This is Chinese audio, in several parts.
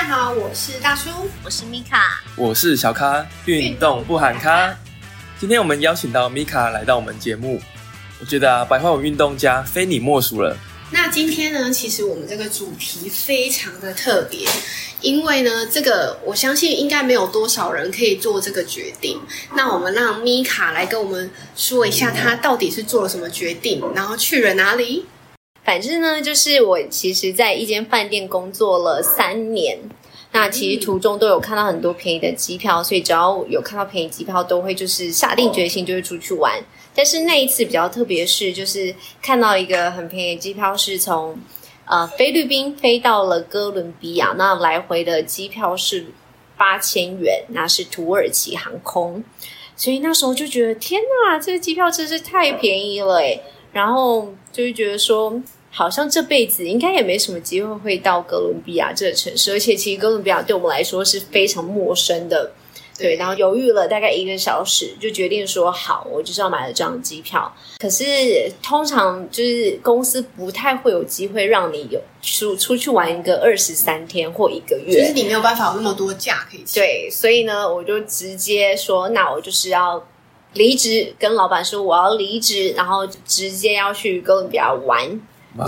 嗨，大家好，我是大叔，我是米卡，我是小咖，运动不喊咖。今天我们邀请到米卡来到我们节目，我觉得啊，白话文运动家非你莫属了。那今天呢，其实我们这个主题非常的特别，因为呢，这个我相信应该没有多少人可以做这个决定。那我们让米卡来跟我们说一下，他到底是做了什么决定，然后去了哪里。反正呢，就是我其实在一间饭店工作了三年，那其实途中都有看到很多便宜的机票，所以只要有看到便宜机票，都会就是下定决心就会出去玩。但是那一次比较特别是，就是看到一个很便宜的机票，是从呃菲律宾飞到了哥伦比亚，那来回的机票是八千元，那是土耳其航空，所以那时候就觉得天哪，这个机票真是太便宜了诶然后就是觉得说，好像这辈子应该也没什么机会会到哥伦比亚这个城市，而且其实哥伦比亚对我们来说是非常陌生的。对，然后犹豫了大概一个小时，就决定说好，我就是要买了这张机票。可是通常就是公司不太会有机会让你有出出去玩一个二十三天或一个月，就是你没有办法有那么多假可以请。对，所以呢，我就直接说，那我就是要离职，跟老板说我要离职，然后直接要去哥伦比亚玩。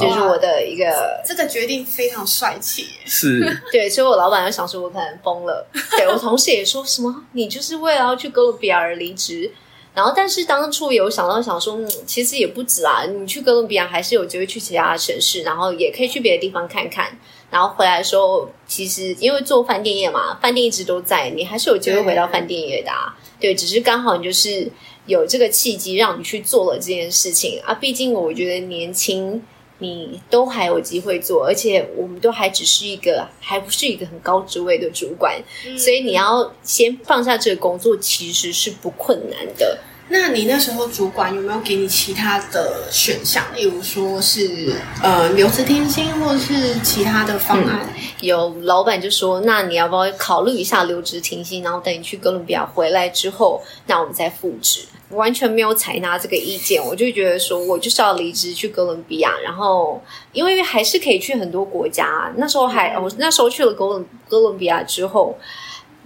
就是我的一个这个决定非常帅气，是 对，所以我老板就想说，我可能疯了。对我同事也说什么，你就是为了要去哥伦比亚而离职。然后，但是当初有想到想说，其实也不止啊，你去哥伦比亚还是有机会去其他的城市，然后也可以去别的地方看看。然后回来的时候，其实因为做饭店业嘛，饭店一直都在，你还是有机会回到饭店业的。对，只是刚好你就是有这个契机让你去做了这件事情啊。毕竟我觉得年轻。你都还有机会做，而且我们都还只是一个，还不是一个很高职位的主管，所以你要先放下这个工作，其实是不困难的。那你那时候主管有没有给你其他的选项，例如说是呃留职停薪，或者是其他的方案？有老板就说，那你要不要考虑一下留职停薪，然后等你去哥伦比亚回来之后，那我们再复职。完全没有采纳这个意见，我就觉得说，我就是要离职去哥伦比亚，然后因为还是可以去很多国家。那时候还我那时候去了哥伦哥伦比亚之后，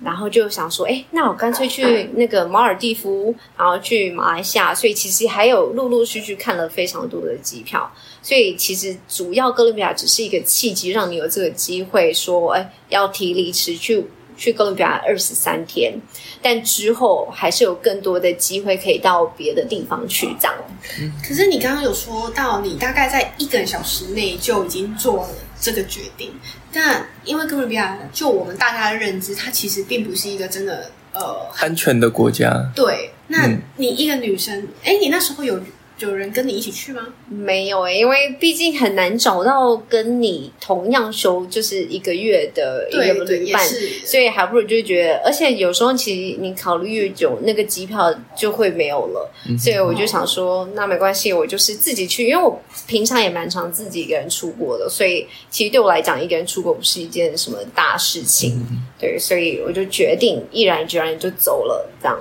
然后就想说，哎，那我干脆去那个马尔蒂夫，然后去马来西亚。所以其实还有陆陆续续看了非常多的机票。所以其实主要哥伦比亚只是一个契机，让你有这个机会说，哎，要提离职去。去哥伦比亚二十三天，但之后还是有更多的机会可以到别的地方去。这样，可是你刚刚有说到，你大概在一个小时内就已经做了这个决定。但因为哥伦比亚，就我们大家的认知，它其实并不是一个真的呃安全的国家。对，那你一个女生，哎，你那时候有？有人跟你一起去吗？没有诶，因为毕竟很难找到跟你同样休就是一个月的一个旅伴，所以还不如就觉得，而且有时候其实你考虑越久，那个机票就会没有了。所以我就想说，那没关系，我就是自己去，因为我平常也蛮常自己一个人出国的，所以其实对我来讲，一个人出国不是一件什么大事情。对，所以我就决定毅然决然就走了，这样。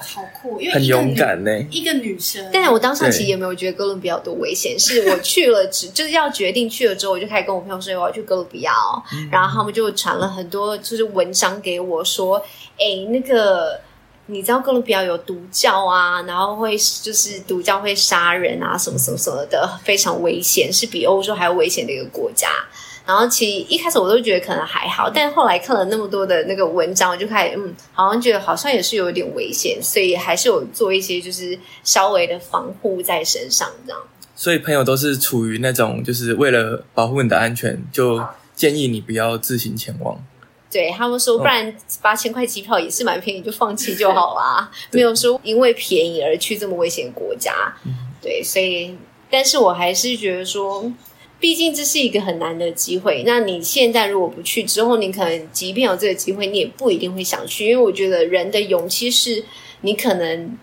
好酷，因为很勇敢呢。一个女生，但是我当时其实也没有觉得哥伦比亚多危险。是我去了，只 就是要决定去了之后，我就开始跟我朋友说我要去哥伦比亚哦。然后他们就传了很多就是文章给我说，哎，那个你知道哥伦比亚有毒教啊，然后会就是毒教会杀人啊，什么什么什么的，非常危险，是比欧洲还要危险的一个国家。然后其实一开始我都觉得可能还好，但是后来看了那么多的那个文章，我就开始嗯，好像觉得好像也是有点危险，所以还是有做一些就是稍微的防护在身上这样。所以朋友都是处于那种就是为了保护你的安全，就建议你不要自行前往。对他们说，不然八千块机票也是蛮便宜，就放弃就好 啦。没有说因为便宜而去这么危险的国家。对，所以但是我还是觉得说。毕竟这是一个很难的机会，那你现在如果不去，之后你可能即便有这个机会，你也不一定会想去，因为我觉得人的勇气是，你可能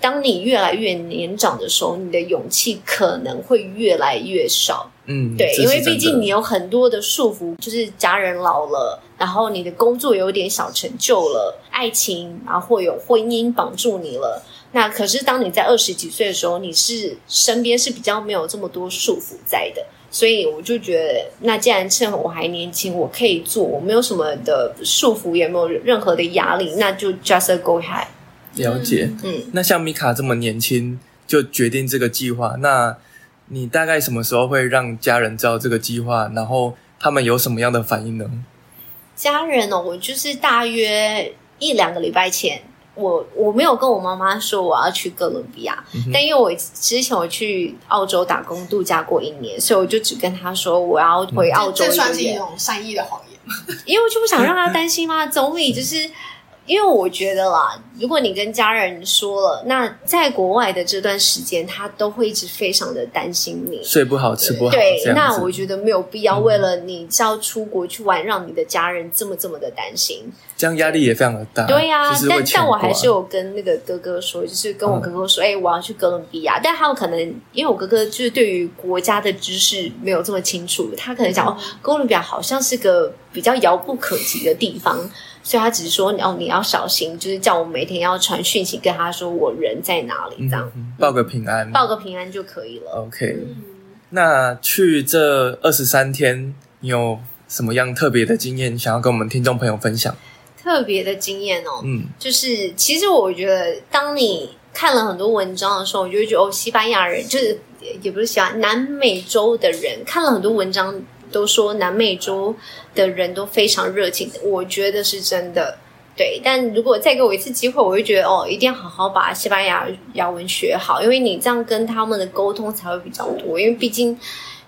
当你越来越年长的时候，你的勇气可能会越来越少。嗯，对，因为毕竟你有很多的束缚，就是家人老了，然后你的工作有点小成就了，爱情然后或有婚姻绑住你了。那可是当你在二十几岁的时候，你是身边是比较没有这么多束缚在的。所以我就觉得，那既然趁我还年轻，我可以做，我没有什么的束缚，也没有任何的压力，那就 just go ahead。了解。嗯，那像米卡这么年轻就决定这个计划，那你大概什么时候会让家人知道这个计划？然后他们有什么样的反应呢？家人哦，我就是大约一两个礼拜前，我我没有跟我妈妈说我要去哥伦比亚，但因为我之前我去澳洲打工度假过一年，所以我就只跟她说我要回澳洲这算是一种善意的谎言？因为我就不想让她担心嘛，总比就是。因为我觉得啦，如果你跟家人说了，那在国外的这段时间，他都会一直非常的担心你。睡不好，吃不好，对那我觉得没有必要为了你是要出国去玩，让你的家人这么这么的担心。这样压力也非常的大。对呀、但但我还是有跟那个哥哥说，就是跟我哥哥说，哎、我要去哥伦比亚。但他有可能因为我哥哥就是对于国家的知识没有这么清楚，他可能讲、哦，哥伦比亚好像是个比较遥不可及的地方，所以他只是说，哦，你要小心，就是叫我每天要传讯息跟他说我人在哪里，这样、嗯报个平安。报个平安就可以了。OK，、那去这二十三天，你有什么样特别的经验想要跟我们听众朋友分享？特别的经验哦，嗯，就是其实我觉得，当你看了很多文章的时候，我就会觉得哦，西班牙人就是也也不是西班牙，南美洲的人看了很多文章，都说南美洲的人都非常热情，我觉得是真的。对，但如果再给我一次机会，我会觉得哦，一定要好好把西班牙牙文学好，因为你这样跟他们的沟通才会比较多，因为毕竟。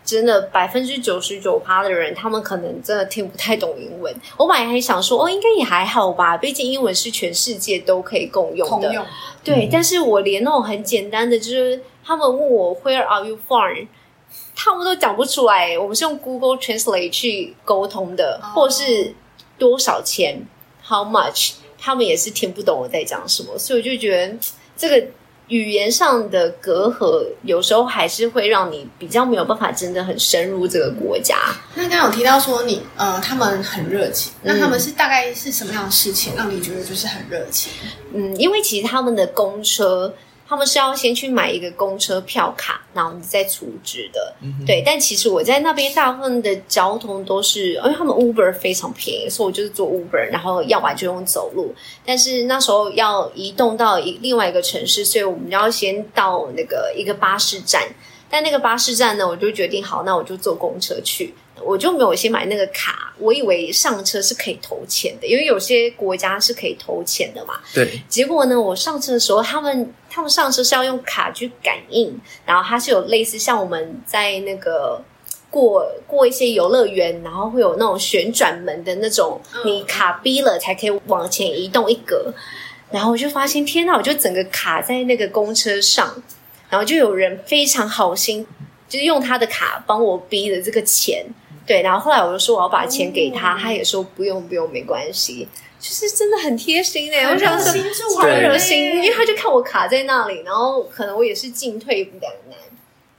真的百分之九十九趴的人，他们可能真的听不太懂英文。我本来还想说，哦，应该也还好吧，毕竟英文是全世界都可以共用的。用，对，但是我连那种很简单的，就是他们问我 Where are you from，他们都讲不出来。我们是用 Google Translate 去沟通的，哦或是多少钱，How much，他们也是听不懂我在讲什么，所以我就觉得这个。语言上的隔阂，有时候还是会让你比较没有办法真的很深入这个国家。那刚刚有提到说你呃，他们很热情，那嗯他们是大概是什么样的事情让你觉得就是很热情？嗯，因为其实他们的公车，他们是要先去买一个公车票卡，然后你再储值的。对，但其实我在那边大部分的交通都是，因为他们 Uber 非常便宜，所以我就是坐 Uber，然后要不然就用走路。但是那时候要移动到一另外一个城市，所以我们要先到那个一个巴士站。但那个巴士站呢，我就决定好，那我就坐公车去。我就没有先买那个卡，我以为上车是可以投钱的，因为有些国家是可以投钱的嘛。对，结果呢，我上车的时候，他们他们上车是要用卡去感应，然后它是有类似像我们在那个过过一些游乐园，然后会有那种旋转门的那种，嗯你卡逼了才可以往前移动一格。然后我就发现，天哪！我就整个卡在那个公车上，然后就有人非常好心，就是用他的卡帮我逼的这个钱。对，然后后来我就说我要把钱给他，哦他也说不用不用，没关系。就是真的很贴心哎、很我想说超人热心，欸因为他就看我卡在那里，然后可能我也是进退两难。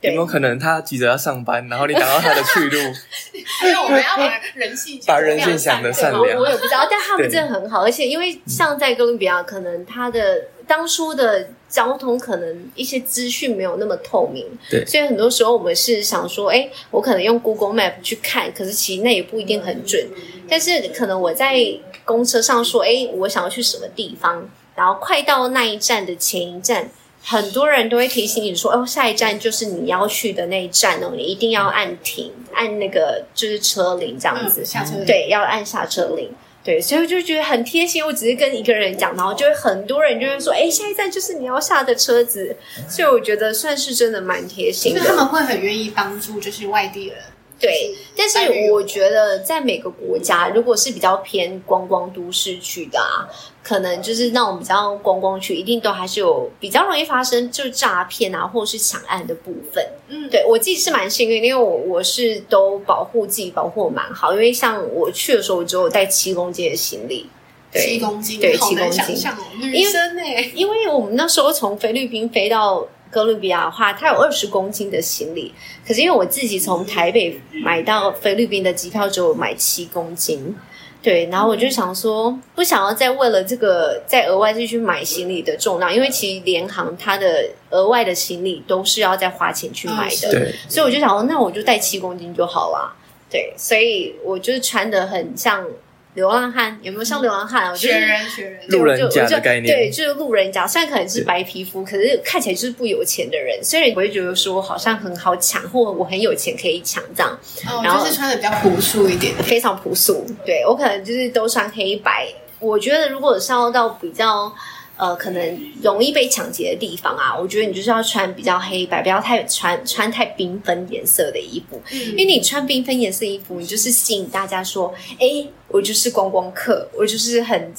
有没有可能他急着要上班，然后你挡到他的去路？因为我们要把人性把人性想的善我良我也不知道，但他们真的很好，而且因为像在哥伦比亚，可能他的当初的交通可能一些资讯没有那么透明，对所以很多时候我们是想说，哎，我可能用 Google Map 去看，可是其实那也不一定很准。但是可能我在公车上说，哎，我想要去什么地方，然后快到那一站的前一站。很多人都会提醒你说：“哦，下一站就是你要去的那一站哦，你一定要按停，按那个就是车铃这样子。嗯下车铃对，要按下车铃。对，所以我就觉得很贴心。我只是跟一个人讲，然后就会很多人就会说：“哎，下一站就是你要下的车子。”所以我觉得算是真的蛮贴心的。因为他们会很愿意帮助，就是外地人。对，但是我觉得在每个国家，如果是比较偏观光都市区的啊，可能就是那种比较观光区，一定都还是有比较容易发生就是诈骗啊，或者是抢案的部分。嗯，对我自己是蛮幸运，因为我我是都保护自己，保护的蛮好。因为像我去的时候，我只有带七公斤的行李，对七公斤，对七公斤想象哦，女生哎，因为我们那时候从菲律宾飞到哥伦比亚的话，它有二十公斤的行李，可是因为我自己从台北买到菲律宾的机票只有买七公斤。对，然后我就想说，不想要再为了这个再额外再去买行李的重量，因为其实联航它的额外的行李都是要再花钱去买的，对，所以我就想说，那我就带七公斤就好了。对，所以我就是穿的很像流浪汉，有没有像流浪汉啊？我就是学人学人，路人甲就就的概念对，就是路人甲。虽然可能是白皮肤，可是看起来就是不有钱的人。虽然我会觉得说好像很好抢，或我很有钱可以抢这样，哦，然后就是穿的比较朴素一点。非常朴素。对我可能就是都穿黑白。我觉得如果是要到比较呃可能容易被抢劫的地方啊，我觉得你就是要穿比较黑白，不要太穿穿太缤纷颜色的衣服。因为你穿缤纷颜色衣服，你就是吸引大家说，哎，我就是观光客，我就是很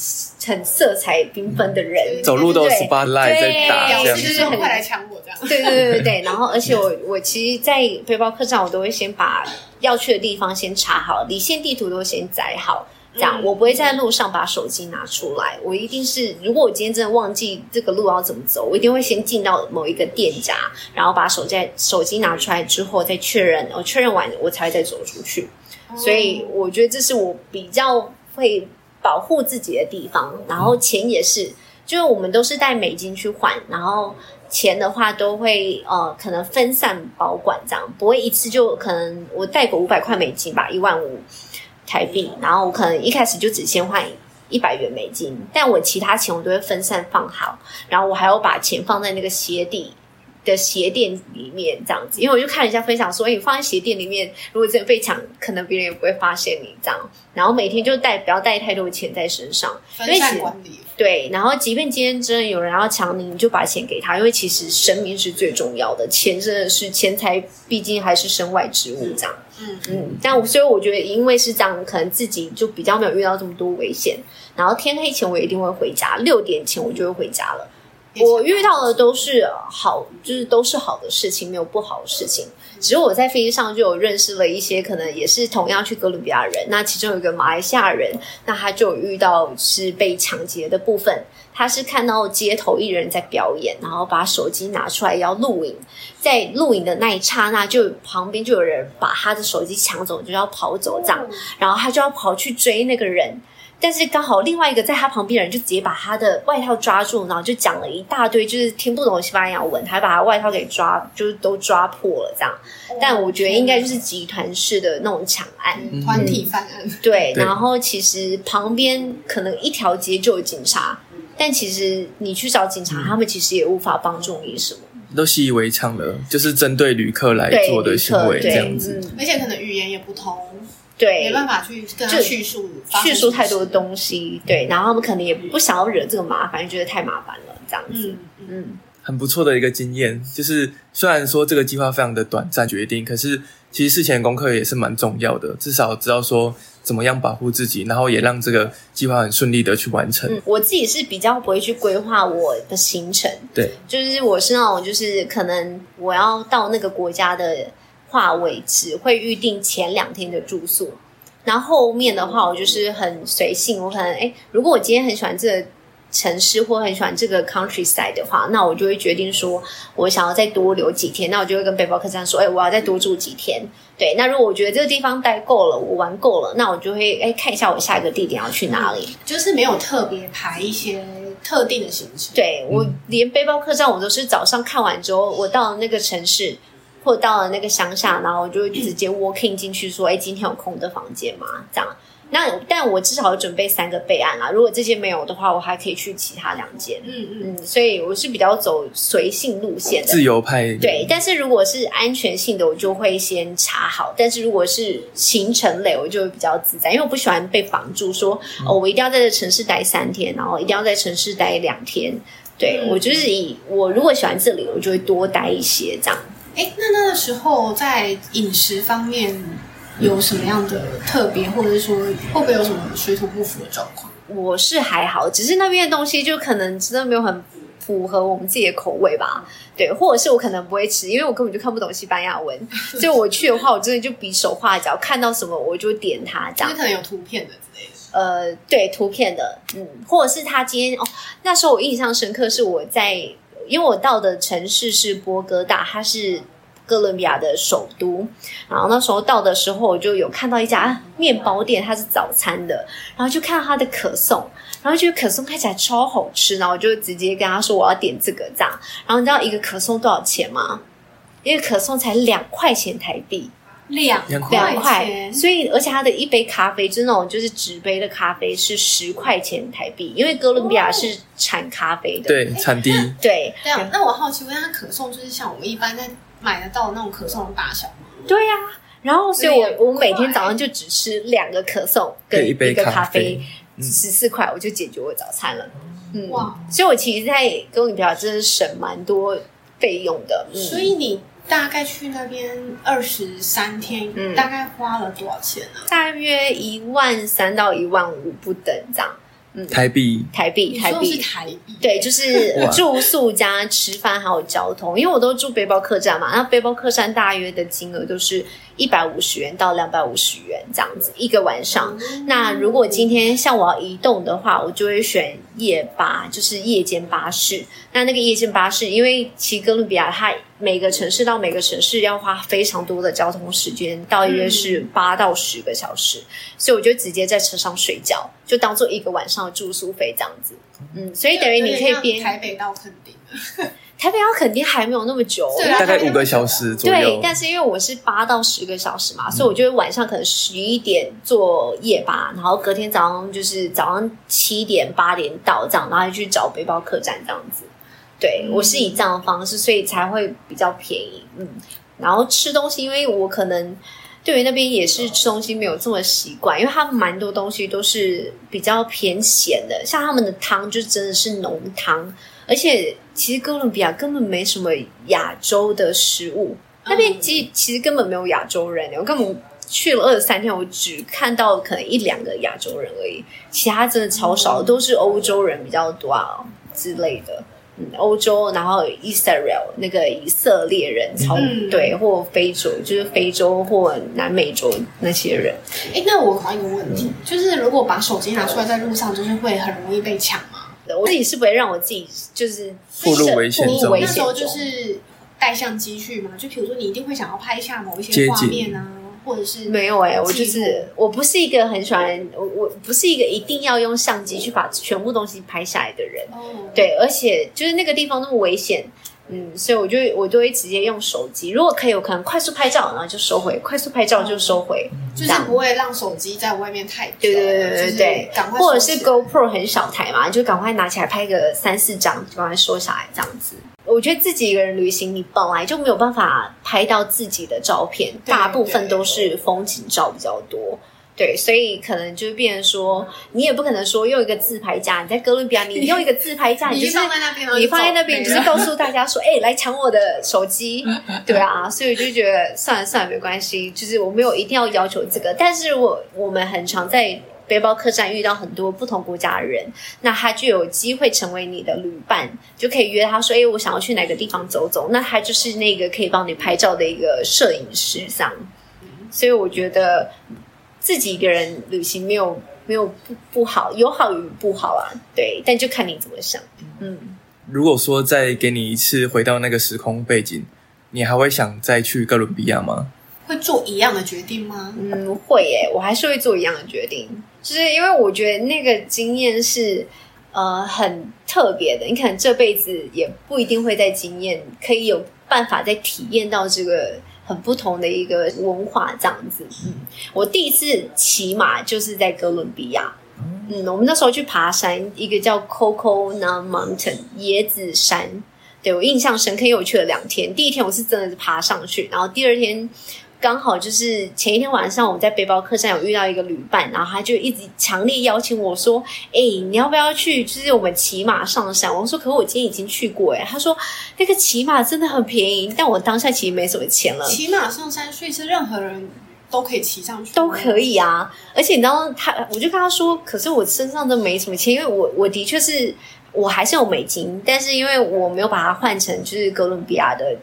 很色彩缤纷的人，走路都是 spotlight 在打对这样子表示就是快来抢我这样。对对对对对，然后而且我我其实，在背包客栈，我都会先把要去的地方先查好，离线地图都先载好，这样、嗯我不会在路上把手机拿出来。我一定是，如果我今天真的忘记这个路要怎么走，我一定会先进到某一个店家，然后把手机手机拿出来之后再确认，我确认完我才会再走出去。所以我觉得这是我比较会保护自己的地方。然后钱也是，就是我们都是带美金去换，然后钱的话都会呃可能分散保管这样，不会一次就可能我带个五百块美金吧，一万五台币，然后我可能一开始就只先换。一百元美金，但我其他钱我都会分散放好，然后我还要把钱放在那个鞋底的鞋垫里面这样子，因为我就看人家分享说，哎，你放在鞋垫里面，如果真的被抢，可能别人也不会发现你这样。然后每天就带不要带太多钱在身上，因分散管理，对，然后即便今天真的有人要抢你，你就把钱给他，因为其实生命是最重要的，钱真的是钱财，毕竟还是身外之物这样。嗯嗯，但我所以我觉得，因为是这样，可能自己就比较没有遇到这么多危险。然后天黑前我一定会回家，六点前我就会回家了。我遇到的都是好，就是都是好的事情，没有不好的事情。只是我在飞机上就有认识了一些可能也是同样去哥伦比亚人，那其中有一个马来西亚人，那他就遇到是被抢劫的部分。他是看到街头艺人在表演，然后把手机拿出来要录影，在录影的那一刹那，就旁边就有人把他的手机抢走，就要跑走这样，然后他就要跑去追那个人。但是刚好另外一个在他旁边的人就直接把他的外套抓住，然后就讲了一大堆就是听不懂西班牙文，还把他外套给抓，就是都抓破了这样。但我觉得应该就是集团式的那种抢案，嗯团体犯案，对。然后其实旁边可能一条街就有警察，但其实你去找警察，他们其实也无法帮助你什么。都习以为常了，就是针对旅客来，做的行为这样子。嗯而且可能语言也不通，对，没办法去跟叙述叙述太多的东西，对，然后他们可能也不想要惹这个麻烦，觉得太麻烦了，这样子。嗯，很不错的一个经验，就是虽然说这个计划非常的短暂决定，可是其实事前功课也是蛮重要的，至少知道说怎么样保护自己，然后也让这个计划很顺利的去完成。嗯，我自己是比较不会去规划我的行程，对，就是我是那种就是可能我要到那个国家的话，为止会预定前两天的住宿，然后后面的话我就是很随性，我可能哎，如果我今天很喜欢这个城市或很喜欢这个 countryside 的话，那我就会决定说我想要再多留几天，那我就会跟背包客栈说，哎，我要再多住几天。对，那如果我觉得这个地方待够了，我玩够了，那我就会哎看一下我下一个地点要去哪里。就是没有特别排一些特定的行程，对我连背包客栈，我都是早上看完之后，我到了那个城市或到了那个乡下，然后我就会直接 walking 进去，说：“哎，今天有空的房间吗？”这样。那但我至少有准备三个备案啦。如果这些没有的话，我还可以去其他两间。嗯嗯，嗯，所以我是比较走随性路线的。自由派对，但是如果是安全性的，我就会先查好。但是如果是行程类，我就会比较自在，因为我不喜欢被绑住说，哦，我一定要在这城市待三天，然后一定要在城市待两天。对、嗯我就是以我如果喜欢这里，我就会多待一些这样。哎，那那个时候在饮食方面有什么样的特别，或者是说会不会有什么水土不服的状况？我是还好，只是那边的东西就可能真的没有很符合我们自己的口味吧。对，或者是我可能不会吃，因为我根本就看不懂西班牙文，所以我去的话，我真的就比手画脚，看到什么我就点它这样就是。可能有图片的之类的。呃，对图片的，嗯，或者是他今天哦，那时候我印象深刻，是我在因为我到的城市是波哥大，它是哥伦比亚的首都。然后那时候到的时候，我就有看到一家面包店，它是早餐的，然后就看到它的可颂，然后觉得可颂看起来超好吃，然后我就直接跟他说我要点这个这样。然后你知道一个可颂多少钱吗？一个可颂才两块钱台币。两两两块所以而且它的一杯咖啡就是那种就是纸杯的咖啡是十块钱台币，因为哥伦比亚是产咖啡的，对，产地对这样，那我好奇问，它可颂就是像我们一般在买得到那种可颂的大小吗？对呀、然后所以我我每天早上就只吃两个可颂跟一杯个咖咖啡十四块我就解决我早餐了。嗯，哇，所以我其实，在哥伦比亚真的省蛮多费用的。嗯，所以你大概去那边二十三天，嗯大概花了多少钱呢？大约一万三到一万五不等这样。嗯，台币。台币台币，对，就是住宿加吃饭还有交通，因为我都住背包客栈嘛，那背包客栈大约的金额都是一百五十元到两百五十元这样子一个晚上。那如果今天像我要移动的话，我就会选夜巴，就是夜间巴士。那那个夜间巴士，因为其实哥伦比亚它每个城市到每个城市要花非常多的交通时间，大约是八到十个小时，所以我就直接在车上睡觉，就当做一个晚上的住宿费这样子。嗯，所以等于你可以边台北到垦丁的，台北要肯定还没有那么久，对啊大概五个小时左对右，，但是因为我是八到十个小时嘛，所以我就会晚上可能十一点做夜吧，然后隔天早上就是早上七点八点到这样，然后去找背包客栈这样子。对、嗯我是以这样的方式，所以才会比较便宜。嗯，然后吃东西，因为我可能对于那边也是吃东西没有这么习惯，因为他们蛮多东西都是比较偏咸的，像他们的汤就真的是浓汤，而且其实哥伦比亚根本没什么亚洲的食物，那边其其实根本没有亚洲人，我根本去了二十三天，我只看到可能一两个亚洲人而已，其他真的超少，都是欧洲人比较多啊之类的。嗯，欧洲，然后 Israel 那个以色列人超、嗯对，或非洲，就是非洲或南美洲那些人。哎，那我考一个问题，就是如果把手机拿出来在路上，就是会很容易被抢吗？我自己是不会让我自己就是步入危险中那时候就是带相机去嘛，就比如说你一定会想要拍一下某一些画面啊，或者是没有哎、我就是我不是一个很喜欢我我不是一个一定要用相机去把全部东西拍下来的人。哦，对，而且就是那个地方那么危险，嗯，所以我就我就会直接用手机。如果可以，我可能快速拍照，然后就收回；快速拍照就收回，就是不会让手机在外面太久，对对对对对对，赶快或者是 GoPro 很小台嘛，就赶快拿起来拍个三四张，就赶快收下来这样子。我觉得自己一个人旅行，你本来就没有办法拍到自己的照片，对大部分都是风景照比较多。对，所以可能就变成说，你也不可能说用一个自拍架，你在哥伦比亚，你用一个自拍架，你你就是放在那边，你放在那边，就是告诉大家说，哎、来抢我的手机，对啊，所以我就觉得算了算了，没关系，就是我没有一定要要求这个，但是我我们很常在背包客栈遇到很多不同国家的人，那他就有机会成为你的旅伴，就可以约他说，哎、我想要去哪个地方走走，那他就是那个可以帮你拍照的一个摄影师，这样，所以我觉得自己一个人旅行没有没有不不好，有好与不好啊，对，但就看你怎么想，嗯。如果说再给你一次回到那个时空背景，你还会想再去哥伦比亚吗？会做一样的决定吗？嗯，会耶，我还是会做一样的决定，就是因为我觉得那个经验是呃很特别的，你可能这辈子也不一定会再经验，可以有办法再体验到这个很不同的一个文化这样子。嗯，我第一次骑马就是在哥伦比亚。嗯，我们那时候去爬山，一个叫 Coconut Mountain 椰子山，对我印象深刻，因为我去了两天。第一天我是真的是爬上去，然后第二天刚好就是前一天晚上，我们在背包客栈有遇到一个旅伴，然后他就一直强烈邀请我说：“哎、你要不要去？就是我们骑马上山。”我说：“可是我今天已经去过。”哎，他说：“那个骑马真的很便宜，但我当下其实没什么钱了。”骑马上山，所以是任何人都可以骑上去，都可。以啊。而且你知道他，我就跟他说，可是我身上都没什么钱，因为我我的确是我还是有美金，但是因为我没有把它换成就是哥伦比亚的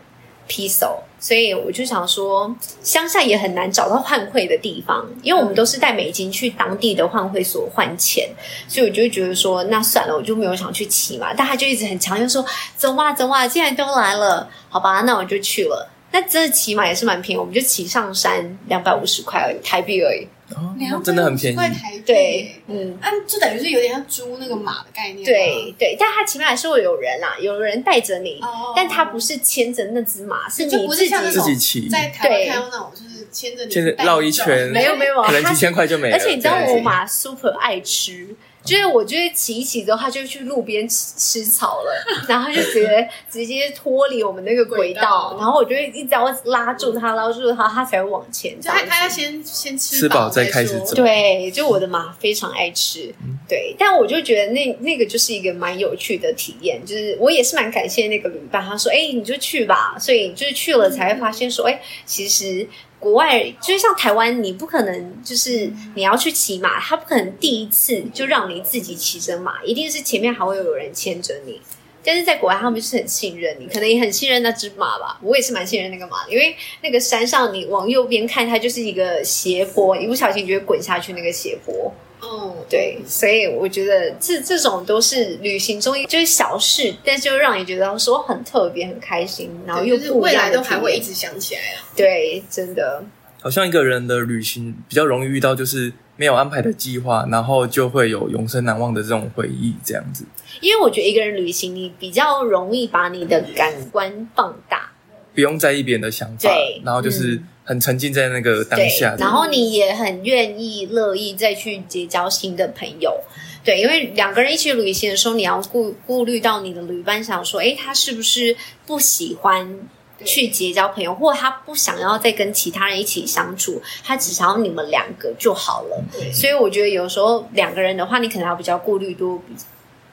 peso，所以我就想说，乡下也很难找到换汇的地方，因为我们都是带美金去当地的换汇所换钱，所以我就觉得说，那算了，我就没有想去骑马。但他就一直很强硬说，走嘛走嘛，既然都来了，好吧，那我就去了。那这骑马也是蛮便宜，我们就骑上山两百五十块而已台币而已。哦，那真的很便宜。250块台币对，嗯。啊，就等于是有点像租那个马的概念。对，对，但它起码还是会有人啦，有人带着你，哦但它不是牵着那只马，是你自己不是像那种自己骑在台湾看到那种就是牵着你牵着绕一圈没有没有，可能几千块就没了。而且你知道我马 super 爱吃，就是我就是骑一骑之后，他就去路边吃吃草了，然后它就直接直接脱离我们那个轨道轨道，然后我就一直要拉住他，拉住他，他才会往前。就他他要先先吃吃饱再开始走。对，就我的马非常爱吃，嗯。对，但我就觉得那那个就是一个蛮有趣的体验，就是我也是蛮感谢那个旅伴，他说，哎，你就去吧，所以就是去了才会发现说，哎，其实。国外就是像台湾，你不可能就是你要去骑马，他不可能第一次就让你自己骑着马，一定是前面还会有人牵着你。但是在国外，他们就是很信任你，可能也很信任那只马吧。我也是蛮信任那个马的，因为那个山上你往右边看，它就是一个斜坡，一不小心就会滚下去那个斜坡。哦，对，所以我觉得这这种都是旅行中就是小事，但是又让你觉得说很特别、很开心，然后又就是未来都还会一直想起来啊。对，真的。好像一个人的旅行比较容易遇到就是没有安排的计划，然后就会有永生难忘的这种回忆，这样子。因为我觉得一个人旅行，你比较容易把你的感官放大，不用在意别人的想法对，然后就是很沉浸在那个当下，。然后你也很愿意、乐意再去结交新的朋友。对，因为两个人一起旅行的时候，你要顾顾虑到你的旅伴想说，诶，他是不是不喜欢去结交朋友，或他不想要再跟其他人一起相处，他只想要你们两个就好了。所以我觉得有时候两个人的话，你可能要比较顾虑多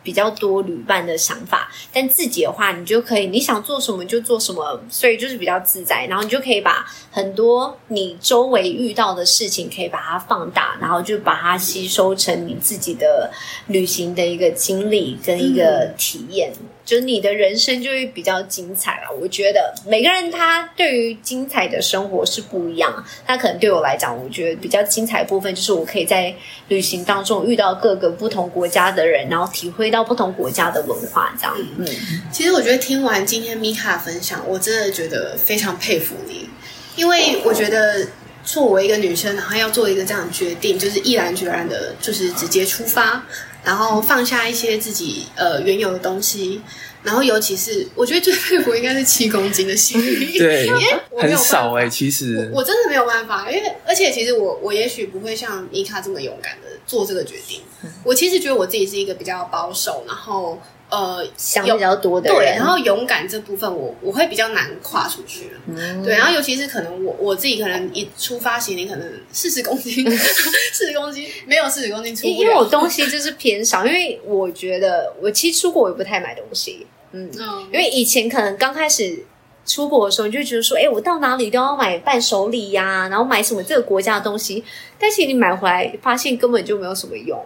比比较多旅伴的想法，但自己的话，你就可以你想做什么就做什么，所以就是比较自在，然后你就可以把很多你周围遇到的事情可以把它放大，然后就把它吸收成你自己的旅行的一个经历跟一个体验。就你的人生就会比较精彩了。我觉得每个人他对于精彩的生活是不一样。那可能对我来讲，我觉得比较精彩部分就是我可以在旅行当中遇到各个不同国家的人，然后体会到不同国家的文化，这样。嗯，其实我觉得听完今天米卡分享，我真的觉得非常佩服你，因为我觉得作为一个女生，然后要做一个这样的决定，就是毅然决然的，就是直接出发，然后放下一些自己呃原有的东西，然后尤其是我觉得最佩服应该是七公斤的心理，对因为很有少哎、其实我真的没有办法，因为而且其实我我也许不会像妮卡这么勇敢的做这个决定。我其实觉得我自己是一个比较保守，然后呃想比较多的人，对，然后勇敢这部分我我会比较难跨出去。嗯。对，然后尤其是可能我我自己可能一出发行李可能四十公斤，四十公斤没有四十公斤出，因因为我东西就是偏少，因为我觉得我其实出国我也不太买东西，嗯，嗯。因为以前可能刚开始出国的时候，你就觉得说，哎，我到哪里都要买伴手礼呀、然后买什么这个国家的东西，但其实你买回来发现根本就没有什么用，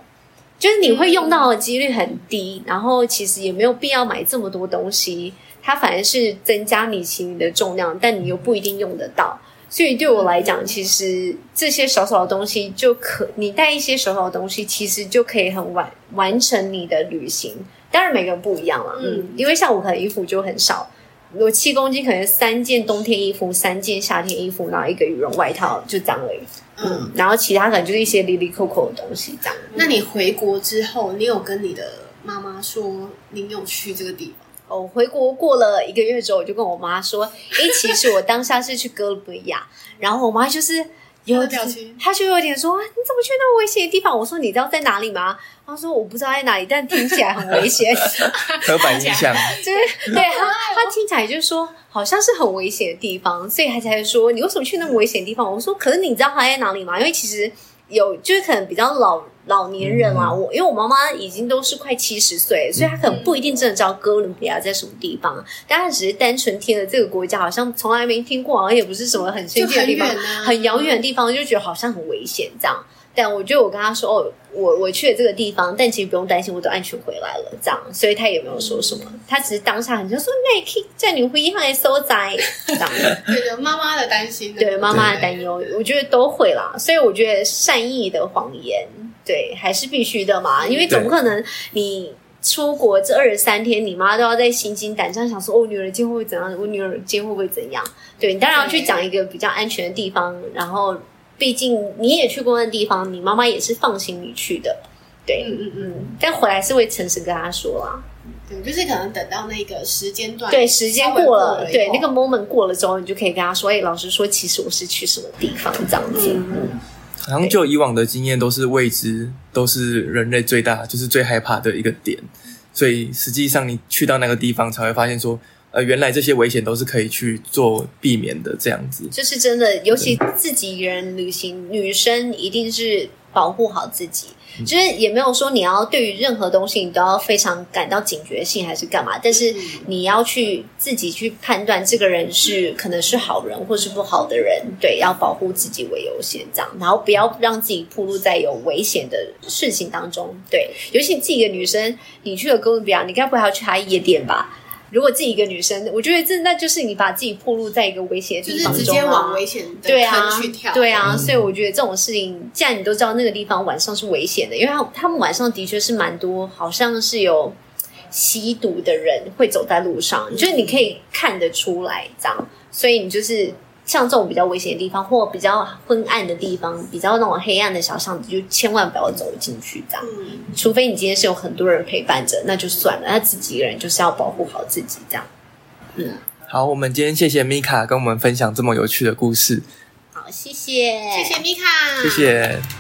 就是你会用到的几率很低，然后其实也没有必要买这么多东西，它反而是增加你行李的重量，但你又不一定用得到。所以对我来讲，其实这些小小的东西就可，你带一些小小的东西，其实就可以很完完成你的旅行。当然每个人不一样了，嗯，因为像我可能衣服就很少，我七公斤可能三件冬天衣服，三件夏天衣服，然后一个羽绒外套，就这样而已。嗯，然后其他可能就是一些里里扣扣的东西这样。那你回国之后，你有跟你的妈妈说你有去这个地方？哦，回国过了一个月之后，我就跟我妈说：“诶，其实我当下是去哥伦比亚。”然后我妈就是有表情他就有点说：“啊你怎么去那么危险的地方？”我说：“你知道在哪里吗？”他说：“我不知道在哪里，但听起来很危险。”刻板印象，就是对他，他听起来就是说好像是很危险的地方，所以他才会说：“你为什么去那么危险的地方？”我说：“可是你知道他在哪里吗？因为其实有就是可能比较老老年人啊，我因为我妈妈已经都是快七十岁，所以她可能不一定真的知道哥伦比亚在什么地方，但她只是单纯听了这个国家，好像从来没听过，好像也不是什么很先进的地方很，啊。很遥远的地方，就觉得好像很危险这样。但我觉得我跟他说哦，我我去了这个地方，但其实不用担心，我都安全回来了，这样，所以他也没有说什么，他只是当下很就说那可以在你回来收灾 这样。对的，妈妈的担心，对妈妈的担忧，我觉得都会啦。所以我觉得善意的谎言，对还是必须的嘛，因为总不可能你出国这二十三天，你妈都要在心惊胆战想说，哦，女儿今天会不会怎样？我女儿今天会不会怎样？对你当然要去讲一个比较安全的地方，然后毕竟你也去过那地方，你妈妈也是放心你去的，对，嗯嗯嗯，但回来是会诚实跟她说啊。对，就是可能等到那个时间段，对，时间过了，对，那个个 moment 过了之后，你就可以跟他说：“哎、老师说，其实我是去什么地方？这样子。嗯。好像就以往的经验都是未知，都是人类最大就是最害怕的一个点，所以实际上你去到那个地方才会发现说，呃，原来这些危险都是可以去做避免的，这样子。就是真的，尤其自己一个人旅行，女生一定是保护好自己。就是也没有说你要对于任何东西你都要非常感到警觉性还是干嘛，但是你要去自己去判断这个人是可能是好人或是不好的人，对，要保护自己为优先，这样，然后不要让自己暴露在有危险的事情当中，对，尤其你自己一个女生，你去了哥伦比亚，你该不会还要去他夜店吧？如果自己一个女生，我觉得这那就是你把自己暴露在一个危险的地方就是，直接往危险的对啊坑去跳，，对啊，所以我觉得这种事情，既然你都知道那个地方晚上是危险的，因为他他们晚上的确是蛮多，好像是有吸毒的人会走在路上，就是你可以看得出来这样，所以你就是像这种比较危险的地方，或比较昏暗的地方，比较那种黑暗的小巷子，就千万不要走进去这样。嗯，除非你今天是有很多人陪伴着，那就算了。那自己一个人就是要保护好自己，这样。嗯好，我们今天谢谢米卡跟我们分享这么有趣的故事，好，谢谢，谢谢米卡，谢谢。